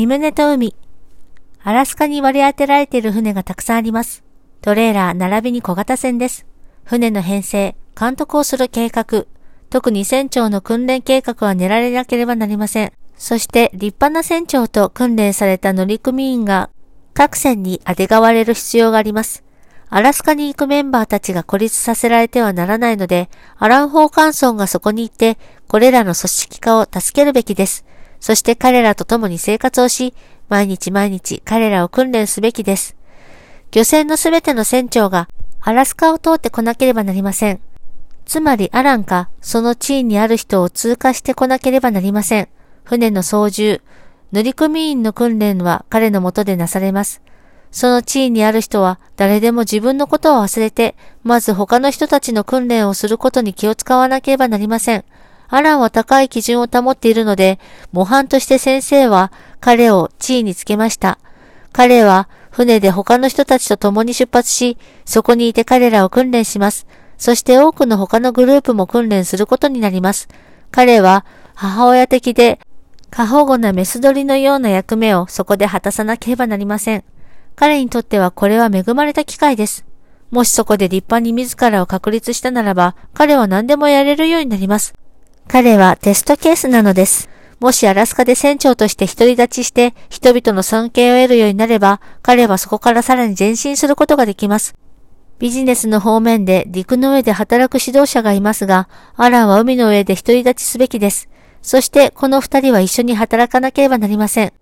三胸と海。アラスカに割り当てられている船がたくさんあります。トレーラー並びに小型船です。船の編成、監督をする計画、特に船長の訓練計画は練られなければなりません。そして立派な船長と訓練された乗組員が各船にあてがわれる必要があります。アラスカに行くメンバーたちが孤立させられてはならないので、アラン・ホーカンソンがそこに行って、これらの組織化を助けるべきです。そして彼らと共に生活をし、毎日毎日彼らを訓練すべきです。漁船のすべての船長がアラスカを通ってこなければなりません。つまりアランか、その地位にある人を通過してこなければなりません。船の操縦、乗組員の訓練は彼のもとでなされます。その地位にある人は誰でも自分のことを忘れて、まず他の人たちの訓練をすることに気を使わなければなりません。アランは高い基準を保っているので、模範として先生は彼を地位につけました。彼は船で他の人たちと共に出発し、そこにいて彼らを訓練します。そして多くの他のグループも訓練することになります。彼は母親的で過保護なメス鳥のような役目をそこで果たさなければなりません。彼にとってはこれは恵まれた機会です。もしそこで立派に自らを確立したならば、彼は何でもやれるようになります。彼はテストケースなのです。もしアラスカで船長として独り立ちして人々の尊敬を得るようになれば、彼はそこからさらに前進することができます。ビジネスの方面で陸の上で働く指導者がいますが、アランは海の上で独り立ちすべきです。そしてこの二人は一緒に働かなければなりません。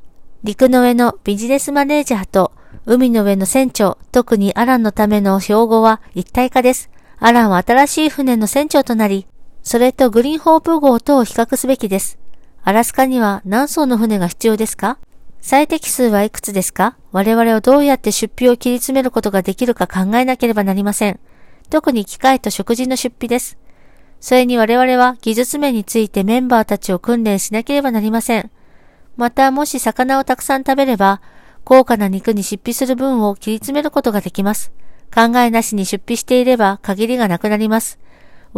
陸の上のビジネスマネージャーと海の上の船長、特にアランのための標語は一体化です。アランは新しい船の船長となり、それとグリーンホープ号とを比較すべきです。アラスカには何艘の船が必要ですか？最適数はいくつですか？我々をどうやって出費を切り詰めることができるか考えなければなりません。特に機械と食事の出費です。それに我々は技術面についてメンバーたちを訓練しなければなりません。また、もし魚をたくさん食べれば、高価な肉に出費する分を切り詰めることができます。考えなしに出費していれば限りがなくなります。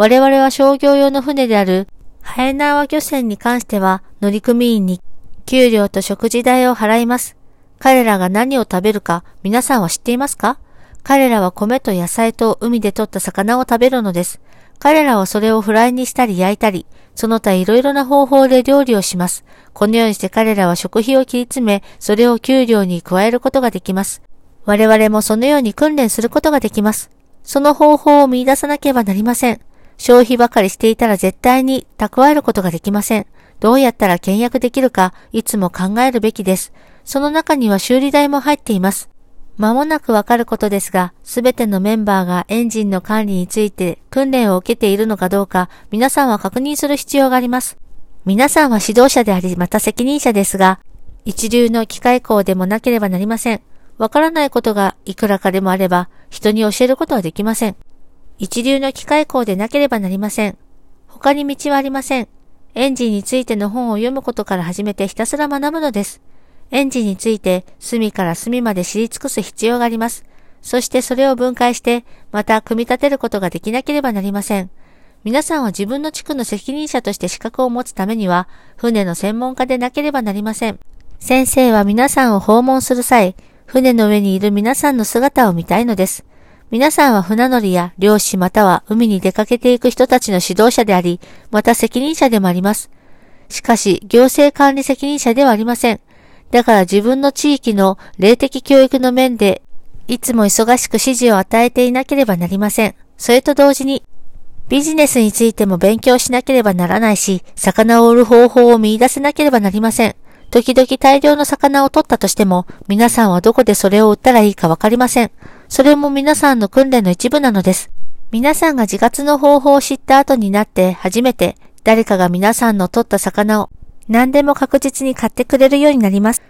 我々は商業用の船であるハエナーワ漁船に関しては乗組員に給料と食事代を払います。彼らが何を食べるか皆さんは知っていますか？彼らは米と野菜と海で取った魚を食べるのです。彼らはそれをフライにしたり焼いたり、その他いろいろな方法で料理をします。このようにして彼らは食費を切り詰め、それを給料に加えることができます。我々もそのように訓練することができます。その方法を見出さなければなりません。消費ばかりしていたら絶対に蓄えることができません。どうやったら倹約できるか、いつも考えるべきです。その中には修理代も入っています。間もなくわかることですが、すべてのメンバーがエンジンの管理について訓練を受けているのかどうか、皆さんは確認する必要があります。皆さんは指導者であり、また責任者ですが、一流の機械工でもなければなりません。わからないことがいくらかでもあれば、人に教えることはできません。一流の機械工でなければなりません。他に道はありません。エンジンについての本を読むことから始めてひたすら学ぶのです。エンジンについて隅から隅まで知り尽くす必要があります。そしてそれを分解して、また組み立てることができなければなりません。皆さんは自分の地区の責任者として資格を持つためには、船の専門家でなければなりません。先生は皆さんを訪問する際、船の上にいる皆さんの姿を見たいのです。皆さんは船乗りや漁師または海に出かけていく人たちの指導者であり、また責任者でもあります。しかし、行政管理責任者ではありません。だから自分の地域の霊的教育の面で、いつも忙しく指示を与えていなければなりません。それと同時に、ビジネスについても勉強しなければならないし、魚を売る方法を見出せなければなりません。時々大量の魚を取ったとしても、皆さんはどこでそれを売ったらいいかわかりません。それも皆さんの訓練の一部なのです。皆さんが自活の方法を知った後になって初めて誰かが皆さんの取った魚を何でも確実に買ってくれるようになります。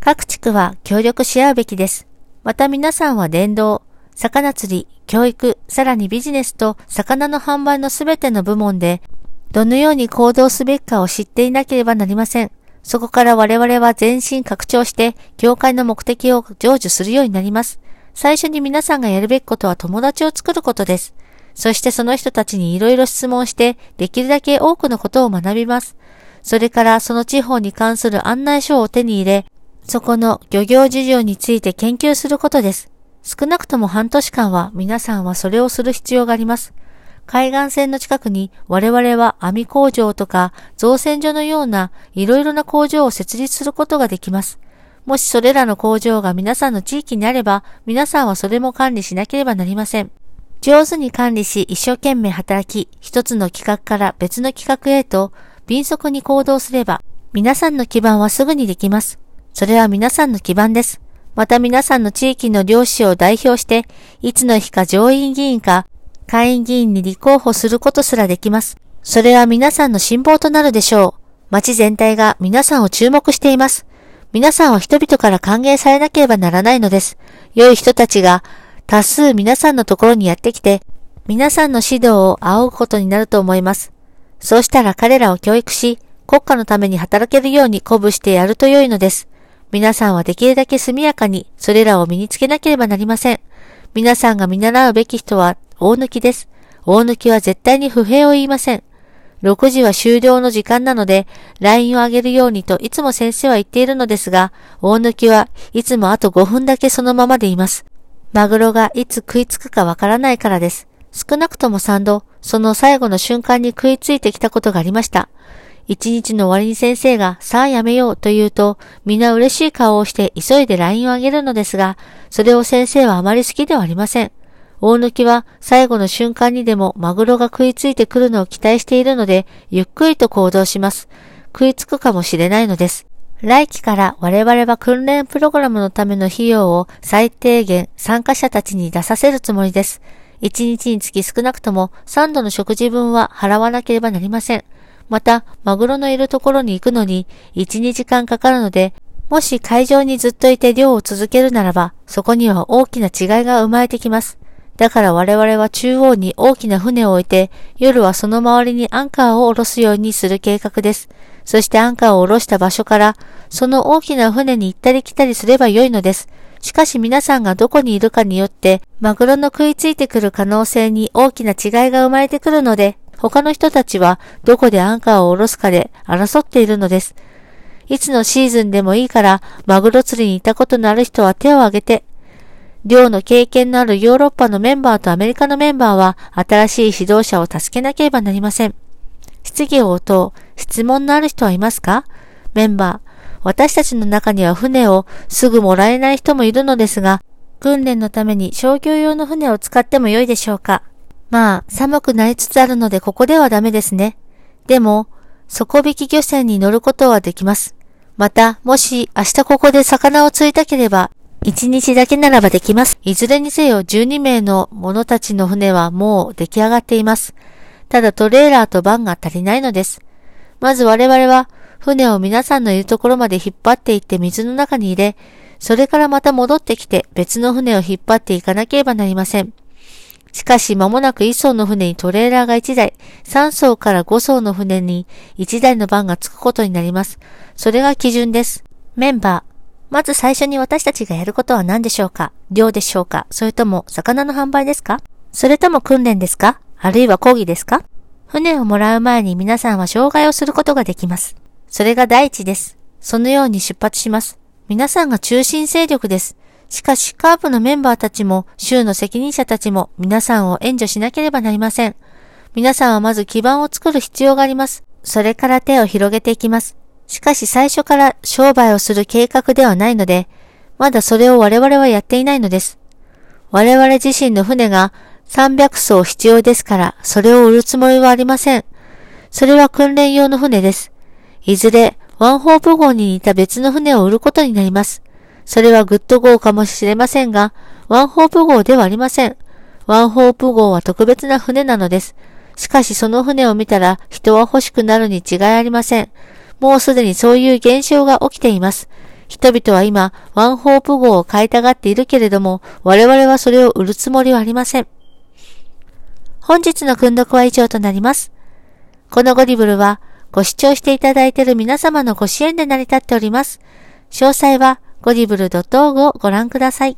各地区は協力し合うべきです。また皆さんは伝道、魚釣り、教育、さらにビジネスと魚の販売のすべての部門で、どのように行動すべきかを知っていなければなりません。そこから我々は全身拡張して、教会の目的を成就するようになります。最初に皆さんがやるべきことは友達を作ることです。そしてその人たちにいろいろ質問して、できるだけ多くのことを学びます。それからその地方に関する案内書を手に入れ、そこの漁業事情について研究することです。少なくとも半年間は皆さんはそれをする必要があります。海岸線の近くに我々は網工場とか造船所のようないろいろな工場を設立することができます。もしそれらの工場が皆さんの地域にあれば、皆さんはそれも管理しなければなりません。上手に管理し一生懸命働き、一つの企画から別の企画へと敏速に行動すれば、皆さんの基盤はすぐにできます。それは皆さんの基盤です。また皆さんの地域の漁師を代表して、いつの日か上院議員か会員議員に立候補することすらできます。それは皆さんの辛抱となるでしょう。町全体が皆さんを注目しています。皆さんは人々から歓迎されなければならないのです。良い人たちが多数皆さんのところにやってきて、皆さんの指導を仰ぐことになると思います。そうしたら彼らを教育し、国家のために働けるように鼓舞してやると良いのです。皆さんはできるだけ速やかにそれらを身につけなければなりません。皆さんが見習うべき人は大抜きです。大抜きは絶対に不平を言いません。6時は終了の時間なので、LINE をあげるようにといつも先生は言っているのですが、大抜きはいつもあと5分だけそのままでいます。マグロがいつ食いつくかわからないからです。少なくとも3度、その最後の瞬間に食いついてきたことがありました。一日の終わりに先生が、さあやめようと言うと、皆嬉しい顔をして急いで LINE をあげるのですが、それを先生はあまり好きではありません。大抜は最後の瞬間にでもマグロが食いついてくるのを期待しているので、ゆっくりと行動します。食いつくかもしれないのです。来期から我々は訓練プログラムのための費用を最低限参加者たちに出させるつもりです。1日につき少なくとも3度の食事分は払わなければなりません。また、マグロのいるところに行くのに1、2時間かかるので、もし海上にずっといて漁を続けるならば、そこには大きな違いが生まれてきます。だから我々は中央に大きな船を置いて、夜はその周りにアンカーを下ろすようにする計画です。そしてアンカーを下ろした場所から、その大きな船に行ったり来たりすればよいのです。しかし皆さんがどこにいるかによって、マグロの食いついてくる可能性に大きな違いが生まれてくるので、他の人たちはどこでアンカーを下ろすかで争っているのです。いつのシーズンでもいいから、マグロ釣りに行ったことのある人は手を挙げて、寮の経験のあるヨーロッパのメンバーとアメリカのメンバーは新しい指導者を助けなければなりません。質疑応答、質問のある人はいますか？メンバー、私たちの中には船をすぐもらえない人もいるのですが、訓練のために商業用の船を使っても良いでしょうか？まあ、寒くなりつつあるのでここではダメですね。でも、底引き漁船に乗ることはできます。また、もし明日ここで魚を釣りたければ、1日だけならばできます。いずれにせよ12名の者たちの船はもう出来上がっています。ただトレーラーとバンが足りないのです。まず我々は船を皆さんのいるところまで引っ張っていって水の中に入れ、それからまた戻ってきて別の船を引っ張っていかなければなりません。しかし間もなく1艘の船にトレーラーが1台、3艘から5艘の船に1台の番がつくことになります。それが基準です。メンバー。まず最初に私たちがやることは何でしょうか？漁でしょうか？それとも魚の販売ですか？それとも訓練ですか？あるいは講義ですか？船をもらう前に皆さんは障害をすることができます。それが第一です。そのように出発します。皆さんが中心勢力です。しかし、カープのメンバーたちも、州の責任者たちも、皆さんを援助しなければなりません。皆さんはまず基盤を作る必要があります。それから手を広げていきます。しかし最初から商売をする計画ではないので、まだそれを我々はやっていないのです。我々自身の船が300艘必要ですから、それを売るつもりはありません。それは訓練用の船です。いずれ、ワンホープ号に似た別の船を売ることになります。それはグッド号かもしれませんが、ワンホープ号ではありません。ワンホープ号は特別な船なのです。しかしその船を見たら人は欲しくなるに違いありません。もうすでにそういう現象が起きています。人々は今、ワンホープ号を買いたがっているけれども、我々はそれを売るつもりはありません。本日の訓読は以上となります。このゴディブルは、ご視聴していただいている皆様のご支援で成り立っております。詳細は、ゴディブル .org をご覧ください。